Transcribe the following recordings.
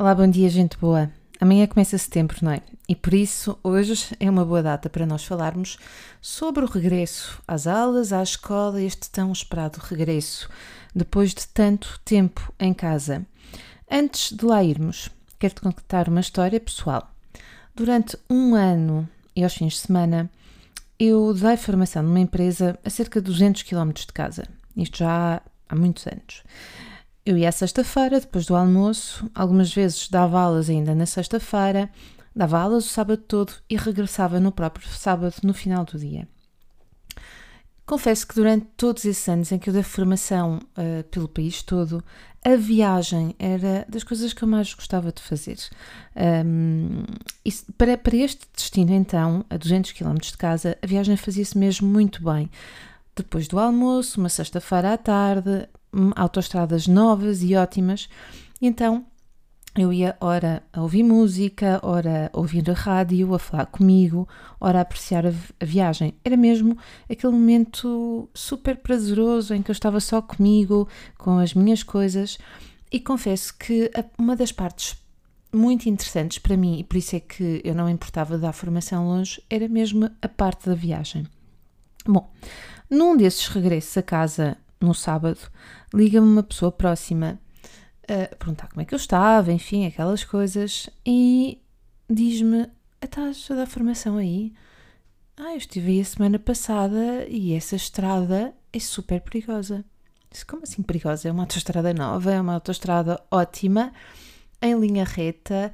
Olá, bom dia, gente boa. Amanhã começa setembro, não é? E por isso, hoje é uma boa data para nós falarmos sobre o regresso às aulas, à escola, este tão esperado regresso, depois de tanto tempo em casa. Antes de lá irmos, quero-te contar uma história pessoal. Durante um ano e aos fins de semana, eu dei formação numa empresa a cerca de 200 km de casa. Isto já há muitos anos. Eu ia à sexta-feira, depois do almoço, algumas vezes dava aulas ainda na sexta-feira, dava aulas o sábado todo e regressava no próprio sábado, no final do dia. Confesso que durante todos esses anos em que eu dei formação uh, pelo país todo, a viagem era das coisas que eu mais gostava de fazer. Um, para, para este destino, então, a 200 km de casa, a viagem fazia-se mesmo muito bem. Depois do almoço, uma sexta-feira à tarde, autoestradas novas e ótimas. Então eu ia, ora, a ouvir música, ora, a ouvir a rádio, a falar comigo, ora, a apreciar a, a, viagem. Era mesmo aquele momento super prazeroso em que eu estava só comigo, com as minhas coisas. E confesso que uma das partes muito interessantes para mim, e por isso é que eu não importava dar formação longe, era mesmo a parte da viagem. Bom, num desses regressos a casa no sábado, liga-me uma pessoa próxima a perguntar como é que eu estava, enfim, aquelas coisas, e diz-me: Estás a dar formação aí? Ah, eu estive aí a semana passada e essa estrada é super perigosa. Disse, como assim perigosa? É uma autoestrada nova, é uma autoestrada ótima, em linha reta,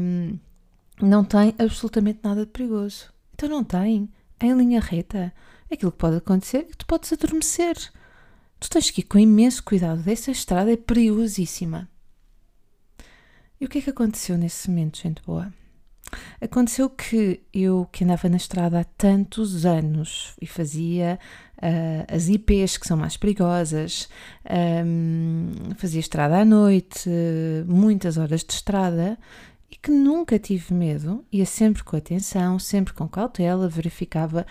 hum, não tem absolutamente nada de perigoso. Então não tem, em linha reta. Aquilo que pode acontecer é que tu podes adormecer. Tu tens que ir com imenso cuidado, essa estrada é perigosíssima. E o que é que aconteceu nesse momento, gente boa? Aconteceu que eu, que andava na estrada há tantos anos e fazia uh, as IPs que são mais perigosas, um, fazia estrada à noite, muitas horas de estrada e que nunca tive medo, ia sempre com atenção, sempre com cautela, verificava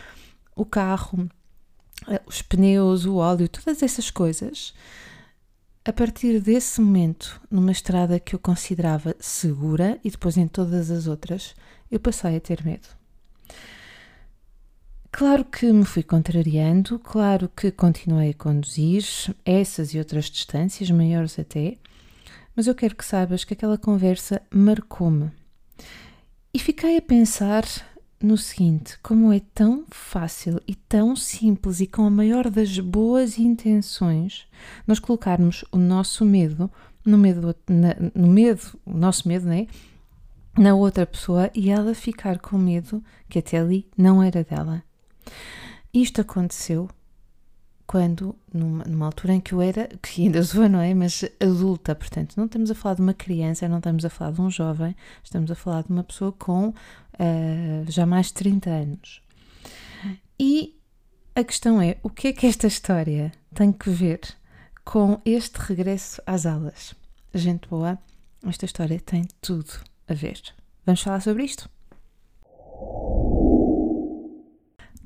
o carro, os pneus, o óleo, todas essas coisas, a partir desse momento, numa estrada que eu considerava segura e depois em todas as outras, eu passei a ter medo. Claro que me fui contrariando, claro que continuei a conduzir essas e outras distâncias, maiores até, mas eu quero que saibas que aquela conversa marcou-me. E fiquei a pensar no seguinte: como é tão fácil e tão simples e com a maior das boas intenções nós colocarmos o nosso medo no medo, na, no medo, o nosso medo, né? Na outra pessoa e ela ficar com medo que até ali não era dela. Isto aconteceu quando, numa, numa, altura em que eu era, que ainda sou, não é? Mas adulta, portanto, não estamos a falar de uma criança, não estamos a falar de um jovem, estamos a falar de uma pessoa com uh, já mais de 30 anos. E a questão é: o que é que esta história tem que ver com este regresso às aulas? Gente boa, esta história tem tudo a ver. Vamos falar sobre isto?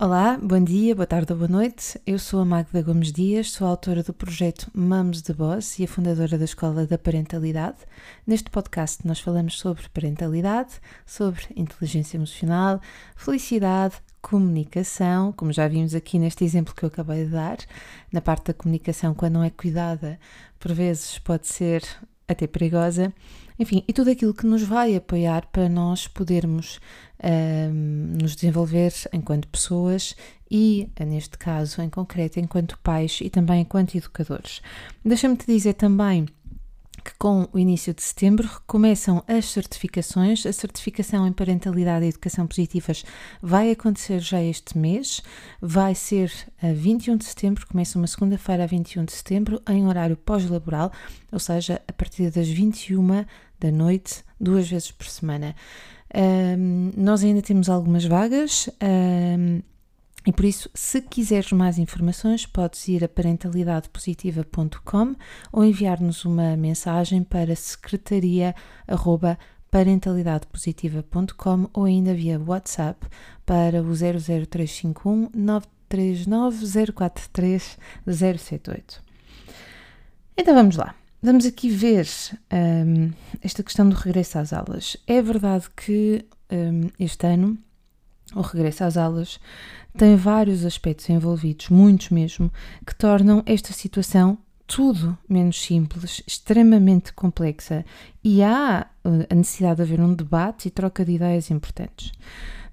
Olá, bom dia, boa tarde ou boa noite. Eu sou a Magda Gomes Dias, sou autora do projeto Mamos de Boss e a fundadora da Escola da Parentalidade. Neste podcast nós falamos sobre parentalidade, sobre inteligência emocional, felicidade, comunicação, como já vimos aqui neste exemplo que eu acabei de dar, na parte da comunicação, quando não é cuidada, por vezes pode ser até perigosa. Enfim, e tudo aquilo que nos vai apoiar para nós podermos um, nos desenvolver enquanto pessoas e, neste caso em concreto, enquanto pais e também enquanto educadores. Deixa-me te dizer também que com o início de setembro começam as certificações. A certificação em parentalidade e educação positivas vai acontecer já este mês, vai ser a 21 de setembro, começa uma segunda-feira a 21 de setembro, em horário pós-laboral, ou seja, a partir das 21 da noite, duas vezes por semana. Um, nós ainda temos algumas vagas um, e por isso, se quiseres mais informações, podes ir a parentalidadepositiva.com ou enviar-nos uma mensagem para secretaria@parentalidadepositiva.com ou ainda via WhatsApp para o 00351 939 043 078. Então vamos lá. Vamos aqui ver um, esta questão do regresso às aulas. É verdade que um, este ano o regresso às aulas tem vários aspectos envolvidos, muitos mesmo, que tornam esta situação tudo menos simples, extremamente complexa e há uh, a necessidade de haver um debate e troca de ideias importantes.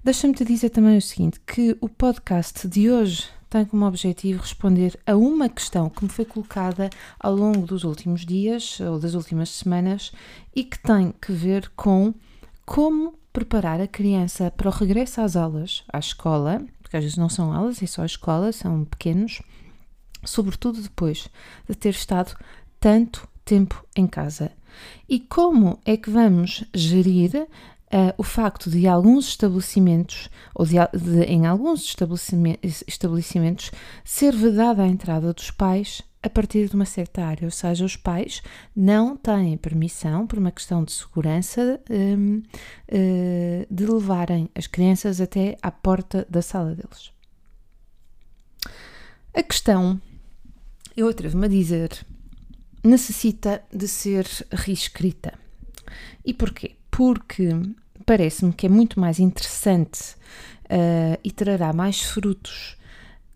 Deixa-me te dizer também o seguinte: que o podcast de hoje tem como objetivo responder a uma questão que me foi colocada ao longo dos últimos dias ou das últimas semanas e que tem que ver com como preparar a criança para o regresso às aulas, à escola, porque às vezes não são aulas, é só a escola, são pequenos, sobretudo depois de ter estado tanto tempo em casa. E como é que vamos gerir uh, o facto de alguns estabelecimentos, ou de, de, em alguns estabelecimentos, estabelecimentos, ser vedada a entrada dos pais a partir de uma certa área, ou seja, os pais não têm permissão, por uma questão de segurança, um, uh, eh, de levarem as crianças até à porta da sala deles. A questão, eu atrevo-me a dizer, necessita de ser reescrita. E porquê? Porque parece-me que é muito mais interessante uh, e trará mais frutos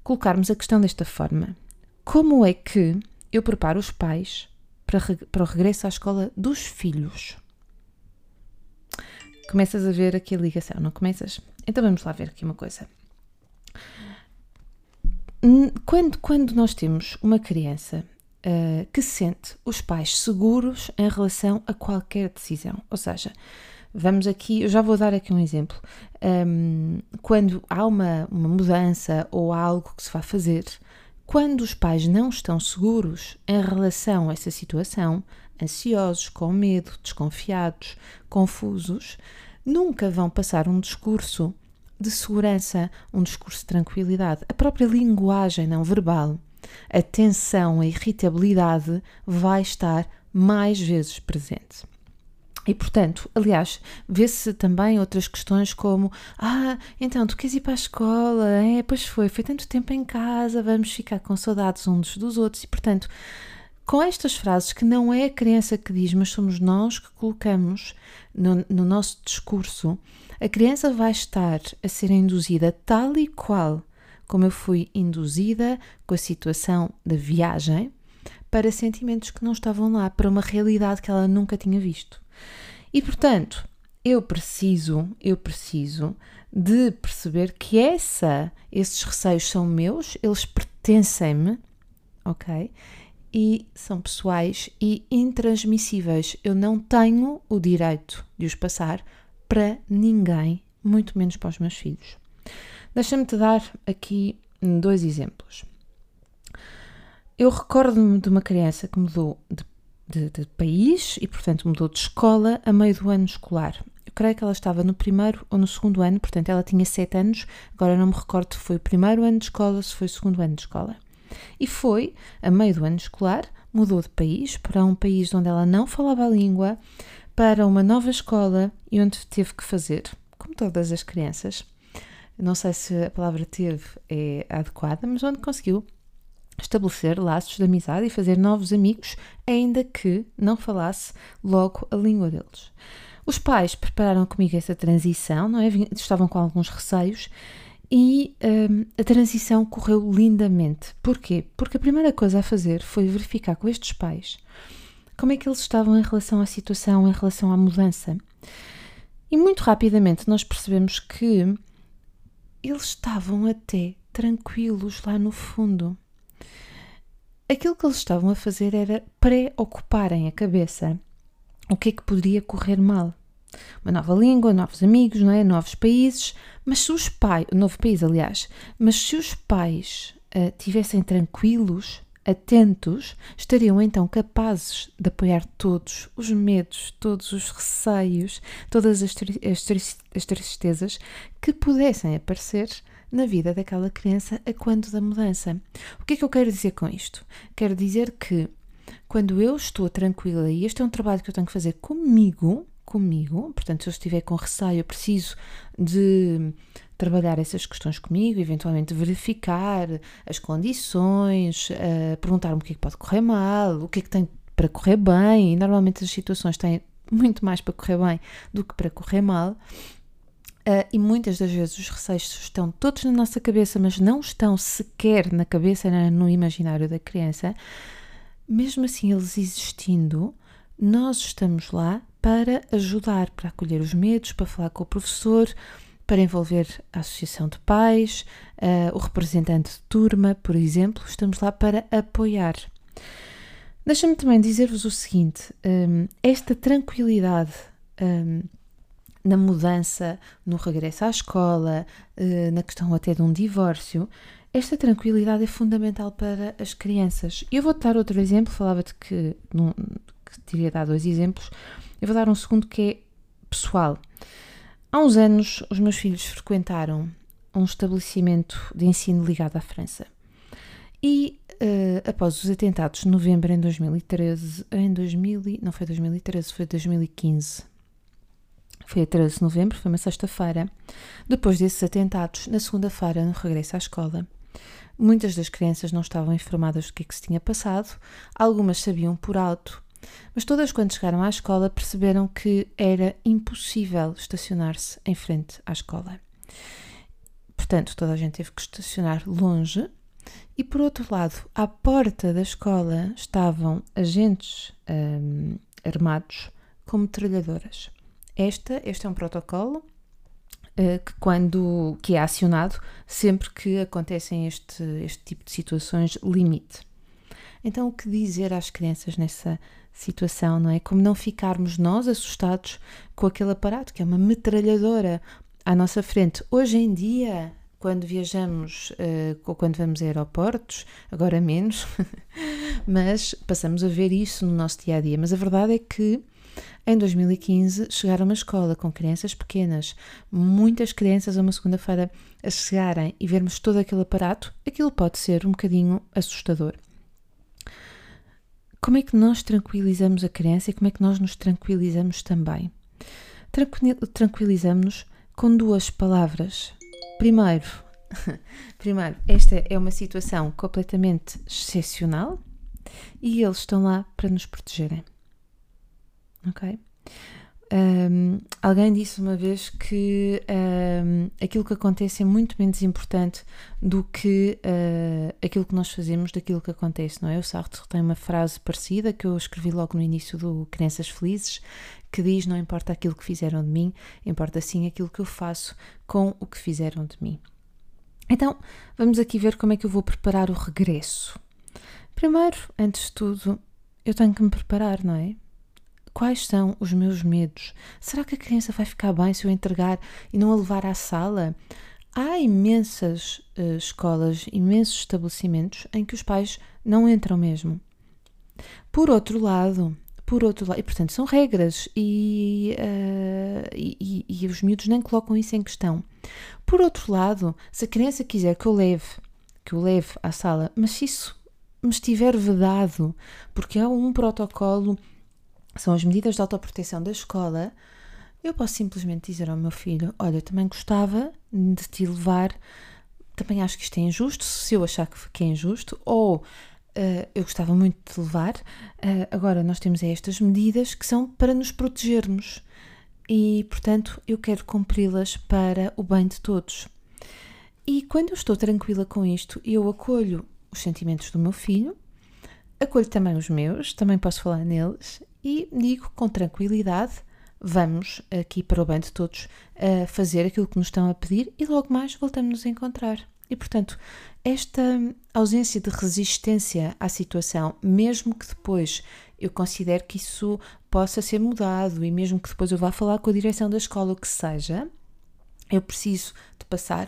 colocarmos a questão desta forma. Como é que eu preparo os pais para, para o regresso à escola dos filhos? Começas a ver aqui a ligação, não começas? Então vamos lá ver aqui uma coisa. Quando, quando nós temos uma criança uh, que sente os pais seguros em relação a qualquer decisão. Ou seja, vamos aqui, eu já vou dar aqui um exemplo. Um, quando há uma, uma mudança ou algo que se vai fazer, quando os pais não estão seguros em relação a essa situação, ansiosos, com medo, desconfiados, confusos, nunca vão passar um discurso de segurança, um discurso de tranquilidade. A própria linguagem não verbal a tensão, a irritabilidade vai estar mais vezes presente. E, portanto, aliás, vê-se também outras questões como: Ah, então tu queres ir para a escola? É, pois foi, foi tanto tempo em casa, vamos ficar com saudades uns dos outros. E, portanto, com estas frases que não é a criança que diz, mas somos nós que colocamos no, no nosso discurso, a criança vai estar a ser induzida tal e qual como eu fui induzida com a situação da viagem para sentimentos que não estavam lá, para uma realidade que ela nunca tinha visto. E portanto, eu preciso, eu preciso de perceber que essa, esses receios são meus, eles pertencem-me, ok? E são pessoais e intransmissíveis. Eu não tenho o direito de os passar para ninguém, muito menos para os meus filhos. Deixa-me te dar aqui dois exemplos. Eu recordo-me de uma criança que mudou de, de, de, país e, portanto, mudou de escola a meio do ano escolar. Eu creio que ela estava no primeiro ou no segundo ano, portanto, ela tinha sete anos. Agora não me recordo se foi o primeiro ano de escola ou se foi o segundo ano de escola. E foi, a meio do ano escolar, mudou de país para um país onde ela não falava a língua, para uma nova escola e onde teve que fazer, como todas as crianças, não sei se a palavra teve é adequada, mas onde conseguiu estabelecer laços de amizade e fazer novos amigos, ainda que não falasse logo a língua deles. Os pais prepararam comigo essa transição, não é? Estavam com alguns receios e um, a transição correu lindamente. Porquê? Porque a primeira coisa a fazer foi verificar com estes pais como é que eles estavam em relação à situação, em relação à mudança. E muito rapidamente nós percebemos que eles estavam até tranquilos lá no fundo. Aquilo que eles estavam a fazer era preocuparem a cabeça. O que é que poderia correr mal? Uma nova língua, novos amigos, não é? novos países. Mas se os pais, novo país, aliás, mas se os pais uh, tivessem tranquilos, atentos, estariam então capazes de apoiar todos os medos, todos os receios, todas as, as, as tristezas que pudessem aparecer na vida daquela criança a quando da mudança. O que é que eu quero dizer com isto? Quero dizer que quando eu estou tranquila, e este é um trabalho que eu tenho que fazer comigo, comigo, portanto, se eu estiver com receio, eu preciso de trabalhar essas questões comigo, eventualmente verificar as condições, uh, perguntar-me o que é que pode correr mal, o que é que tem para correr bem, e normalmente as situações têm muito mais para correr bem do que para correr mal. Uh, e muitas das vezes os receios estão todos na nossa cabeça, mas não estão sequer na cabeça, no imaginário da criança. Mesmo assim, eles existindo, nós estamos lá para ajudar, para acolher os medos, para falar com o professor, para envolver a associação de pais, uh, o representante de turma, por exemplo. Estamos lá para apoiar. Deixa-me também dizer-vos o seguinte: um, esta tranquilidade um, na mudança, no regresso à escola, uh, na questão até de um divórcio, esta tranquilidade é fundamental para as crianças. Eu vou dar outro exemplo, falava-te que, que teria dado dois exemplos, eu vou dar um segundo que é pessoal. Há uns anos, os meus filhos frequentaram um estabelecimento de ensino ligado à França. E uh, após os atentados de novembro em 2013, em 2000, não foi 2013, foi 2015. Foi a 13 de novembro, foi uma sexta-feira. Depois desses atentados, na segunda-feira, no regresso à escola, muitas das crianças não estavam informadas do que, é que se tinha passado, algumas sabiam por alto, mas todas, quando chegaram à escola, perceberam que era impossível estacionar-se em frente à escola. Portanto, toda a gente teve que estacionar longe e por outro lado, à porta da escola estavam agentes hum, armados com metralhadoras. Esta, este é um protocolo uh, que, quando, que é acionado sempre que acontecem este, este tipo de situações limite. Então, o que dizer às crianças nessa situação, não é? Como não ficarmos nós assustados com aquele aparato que é uma metralhadora à nossa frente. Hoje em dia, quando viajamos uh, ou quando vamos a aeroportos, agora menos, mas passamos a ver isso no nosso dia a dia. Mas a verdade é que em 2015 chegar a uma escola com crianças pequenas, muitas crianças a uma segunda-feira a chegarem e vermos todo aquele aparato, aquilo pode ser um bocadinho assustador. Como é que nós tranquilizamos a criança e como é que nós nos tranquilizamos também? Tranquilizamos-nos com duas palavras Primeiro, primeiro, esta é uma situação completamente excepcional e eles estão lá para nos protegerem. Ok? Um, alguém disse uma vez que um, aquilo que acontece é muito menos importante do que uh, aquilo que nós fazemos daquilo que acontece, não é? O Sartre tem uma frase parecida que eu escrevi logo no início do Crianças Felizes, que diz: Não importa aquilo que fizeram de mim, importa sim aquilo que eu faço com o que fizeram de mim. Então, vamos aqui ver como é que eu vou preparar o regresso. Primeiro, antes de tudo, eu tenho que me preparar, não é? Quais são os meus medos? Será que a criança vai ficar bem se eu entregar e não a levar à sala? Há imensas uh, escolas, imensos estabelecimentos em que os pais não entram mesmo. Por outro lado, por outro lado, e portanto são regras e, uh, e, e, os miúdos nem colocam isso em questão. Por outro lado, se a criança quiser que eu leve, que eu leve à sala, mas se isso me estiver vedado, porque há um protocolo, são as medidas de autoproteção da escola, eu posso simplesmente dizer ao meu filho: Olha, também gostava de te levar, também acho que isto é injusto, se eu achar que é injusto, ou Uh, eu gostava muito de levar. Uh, agora, nós temos estas medidas que são para nos protegermos e, portanto, eu quero cumpri-las para o bem de todos. E quando eu estou tranquila com isto, eu acolho os sentimentos do meu filho, acolho também os meus, também posso falar neles e digo com tranquilidade: vamos aqui para o bem de todos fazer aquilo que nos estão a pedir e logo mais voltamos nos a encontrar. E, portanto, esta ausência de resistência à situação, mesmo que depois eu considere que isso possa ser mudado e mesmo que depois eu vá falar com a direção da escola, o que seja, eu preciso de passar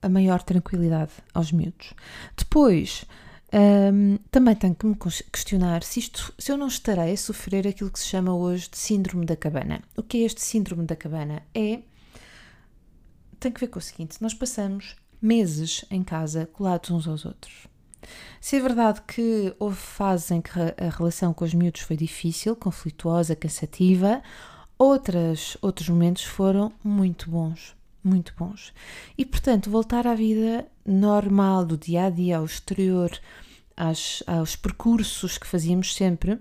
a maior tranquilidade aos miúdos. Depois, um, também tenho que me questionar se, isto, se eu não estarei a sofrer aquilo que se chama hoje de síndrome da cabana. O que é este síndrome da cabana? É. tem que ver com o seguinte: nós passamos meses em casa colados uns aos outros. Se é verdade que houve fases em que a relação com os miúdos foi difícil, conflituosa, cansativa, outras, outros momentos foram muito bons, muito bons. E portanto, voltar à vida normal do dia a dia, ao exterior, às, aos percursos que fazíamos sempre,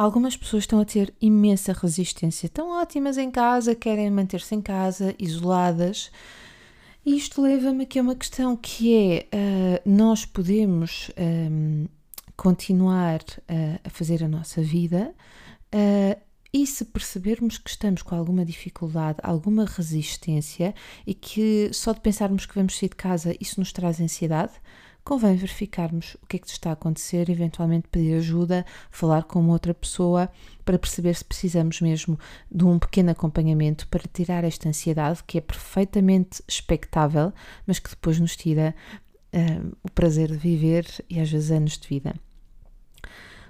Algumas pessoas estão a ter imensa resistência, estão ótimas em casa, querem manter-se em casa, isoladas. E isto leva-me aqui a uma questão que é: uh, nós podemos um, continuar uh, a fazer a nossa vida uh, e se percebermos que estamos com alguma dificuldade, alguma resistência e que só de pensarmos que vamos sair de casa isso nos traz ansiedade, convém verificarmos o que é que está a acontecer, eventualmente pedir ajuda, falar com outra pessoa para perceber se precisamos mesmo de um pequeno acompanhamento para tirar esta ansiedade que é perfeitamente expectável, mas que depois nos tira uh, o prazer de viver e às vezes anos de vida.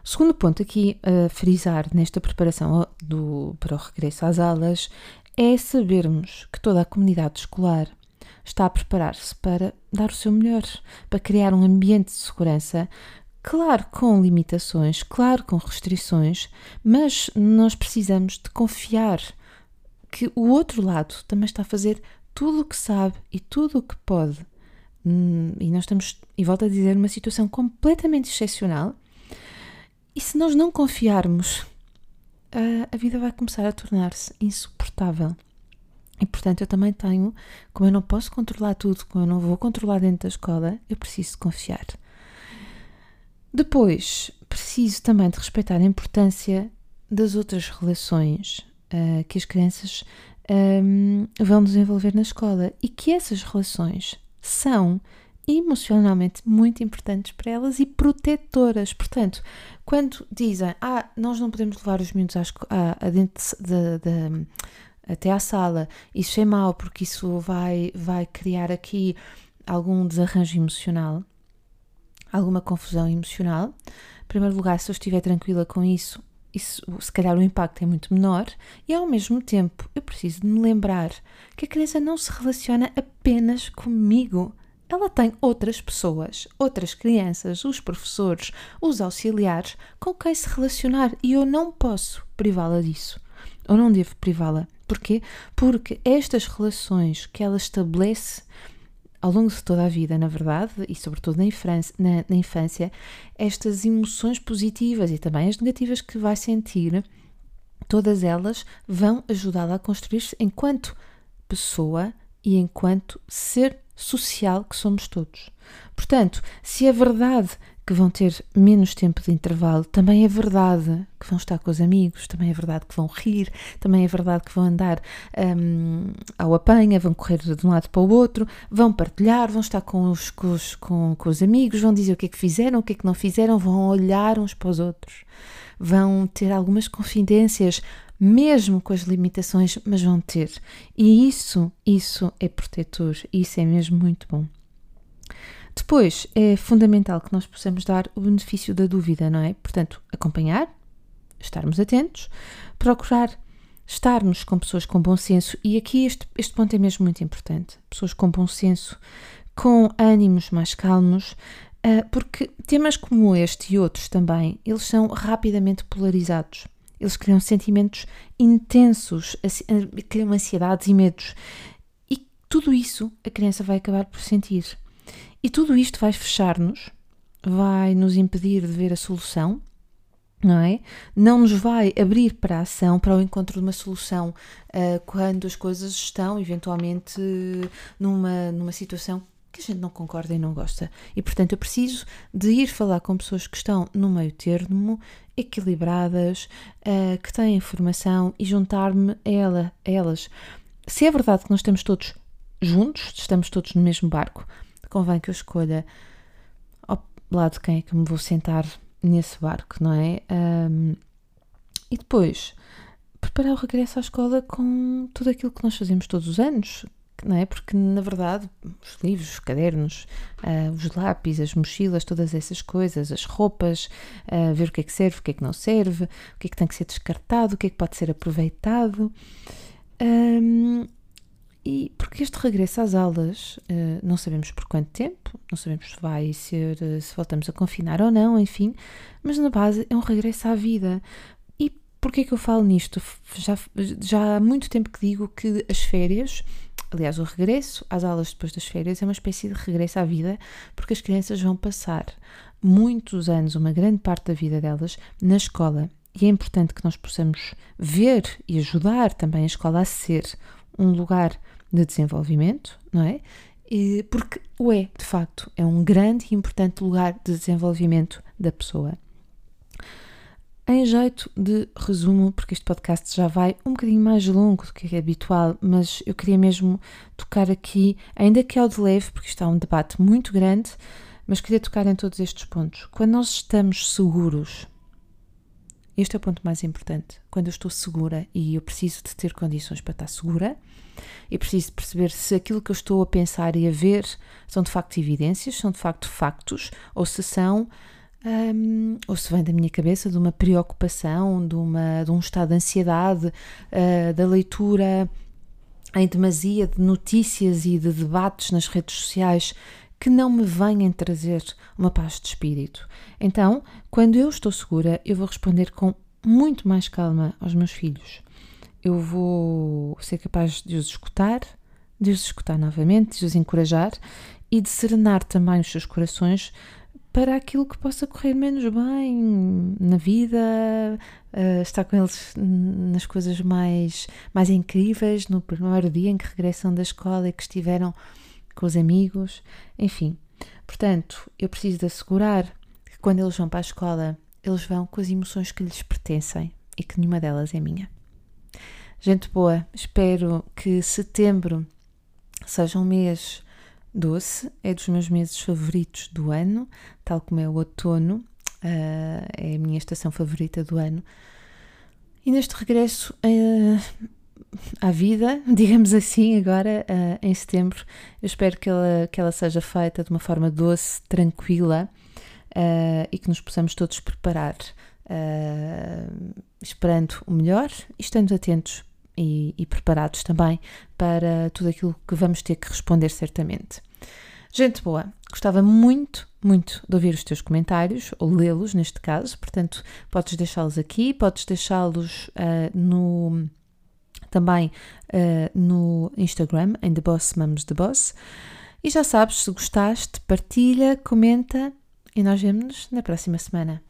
O segundo ponto aqui a frisar nesta preparação do, para o regresso às aulas é sabermos que toda a comunidade escolar está a preparar-se para dar o seu melhor, para criar um ambiente de segurança, claro com limitações, claro com restrições, mas nós precisamos de confiar que o outro lado também está a fazer tudo o que sabe e tudo o que pode. Hum, e nós estamos, e volto a dizer, numa situação completamente excepcional. E se nós não confiarmos, a, vida vai começar a tornar-se insuportável. E portanto, eu também tenho, como eu não posso controlar tudo, como eu não vou controlar dentro da escola, eu preciso confiar. Depois, preciso também de respeitar a importância das outras relações uh, que as crianças um, vão desenvolver na escola e que essas relações são emocionalmente muito importantes para elas e protetoras. Portanto, quando dizem, ah, nós não podemos levar os miúdos às, à dentro de, de, até à sala, isso é mau porque isso vai, vai criar aqui algum desarranjo emocional, alguma confusão emocional. Em primeiro lugar, se eu estiver tranquila com isso, isso, se calhar o impacto é muito menor e ao mesmo tempo eu preciso de me lembrar que a criança não se relaciona apenas comigo. Ela tem outras pessoas, outras crianças, os professores, os auxiliares com quem se relacionar e eu não posso privá-la disso. Ou não devo privá-la Porquê? Porque estas relações que ela estabelece ao longo de toda a vida, na verdade, e sobretudo na infância, na, na infância, estas emoções positivas e também as negativas que vai sentir, todas elas vão ajudá-la a construir-se enquanto pessoa e enquanto ser social que somos todos. Portanto, se é verdade que vão ter menos tempo de intervalo, também é verdade que vão estar com os amigos, também é verdade que vão rir, também é verdade que vão andar um, ao apanha, vão correr de um lado para o outro, vão partilhar, vão estar com os, com, os, com, com os amigos, vão dizer o que é que fizeram, o que é que não fizeram, vão olhar uns para os outros, vão ter algumas confidências, mesmo com as limitações, mas vão ter. E isso, isso é protetor, isso é mesmo muito bom. Depois, é fundamental que nós possamos dar o benefício da dúvida, não é? Portanto, acompanhar, estarmos atentos, procurar estarmos com pessoas com bom senso, e aqui este, este ponto é mesmo muito importante: pessoas com bom senso, com ânimos mais calmos, uh, porque temas como este e outros também, eles são rapidamente polarizados. Eles criam sentimentos intensos, criam ansiedades e medos. E tudo isso a criança vai acabar por sentir. E tudo isto vai fechar-nos, vai nos impedir de ver a solução, não é? Não nos vai abrir para a ação, para o encontro de uma solução uh, quando as coisas estão eventualmente numa, numa situação que a gente não concorda e não gosta. E portanto eu preciso de ir falar com pessoas que estão no meio termo, equilibradas, uh, que têm informação e juntar-me a, ela, a elas. Se é verdade que nós estamos todos juntos, estamos todos no mesmo barco, convém que eu escolha ao lado de quem é que me vou sentar nesse barco, não é? Um, e depois preparar o regresso à escola com tudo aquilo que nós fazemos todos os anos, não é? Porque na verdade os livros, os cadernos, uh, os lápis, as mochilas, todas essas coisas, as roupas, uh, ver o que é que serve, o que é que não serve, o que é que tem que ser descartado, o que é que pode ser aproveitado. Um, e porque este regresso às aulas, uh, não sabemos por quanto tempo, não sabemos se vai ser, se voltamos a confinar ou não, enfim, mas na base é um regresso à vida. Porquê que eu falo nisto? Já, já há muito tempo que digo que as férias, aliás, o regresso às aulas depois das férias é uma espécie de regresso à vida, porque as crianças vão passar muitos anos, uma grande parte da vida delas, na escola. E é importante que nós possamos ver e ajudar também a escola a ser um lugar de desenvolvimento, não é? E porque o é, de facto, é um grande e importante lugar de desenvolvimento da pessoa. Em jeito de resumo, porque este podcast já vai um bocadinho mais longo do que é habitual, mas eu queria mesmo tocar aqui, ainda que ao de leve, porque está um debate muito grande, mas queria tocar em todos estes pontos. Quando nós estamos seguros, este é o ponto mais importante. Quando eu estou segura e eu preciso de ter condições para estar segura, e preciso perceber se aquilo que eu estou a pensar e a ver são de facto evidências, são de facto factos, ou se são, um, ou se vem da minha cabeça de uma preocupação, de, uma, de um estado de ansiedade, uh, da leitura em demasia de notícias e de debates nas redes sociais que não me venham trazer uma paz de espírito. Então, quando eu estou segura, eu vou responder com muito mais calma aos meus filhos. Eu vou ser capaz de os escutar, de os escutar novamente, de os encorajar e de serenar também os seus corações para aquilo que possa correr menos bem na vida, uh, estar com eles nas coisas mais, mais incríveis, no primeiro dia em que regressam da escola e que estiveram com os amigos, enfim. Portanto, eu preciso de assegurar que quando eles vão para a escola, eles vão com as emoções que lhes pertencem e que nenhuma delas é minha. Gente boa, espero que setembro seja um mês doce, é dos meus meses favoritos do ano, tal como é o outono, uh, é a minha estação favorita do ano. E neste regresso uh, à vida, digamos assim, agora uh, em setembro. Eu espero que ela, que ela seja feita de uma forma doce, tranquila e que nos possamos todos preparar, esperando o melhor e estando atentos e, e, preparados também para tudo aquilo que vamos ter que responder certamente. Gente boa, gostava muito, muito de ouvir os teus comentários, ou lê-los neste caso, portanto, podes deixá-los aqui, podes deixá-los no também uh, no Instagram, em The Boss Mums The Boss. E já sabes, se gostaste, partilha, comenta e nós vemos-nos na próxima semana.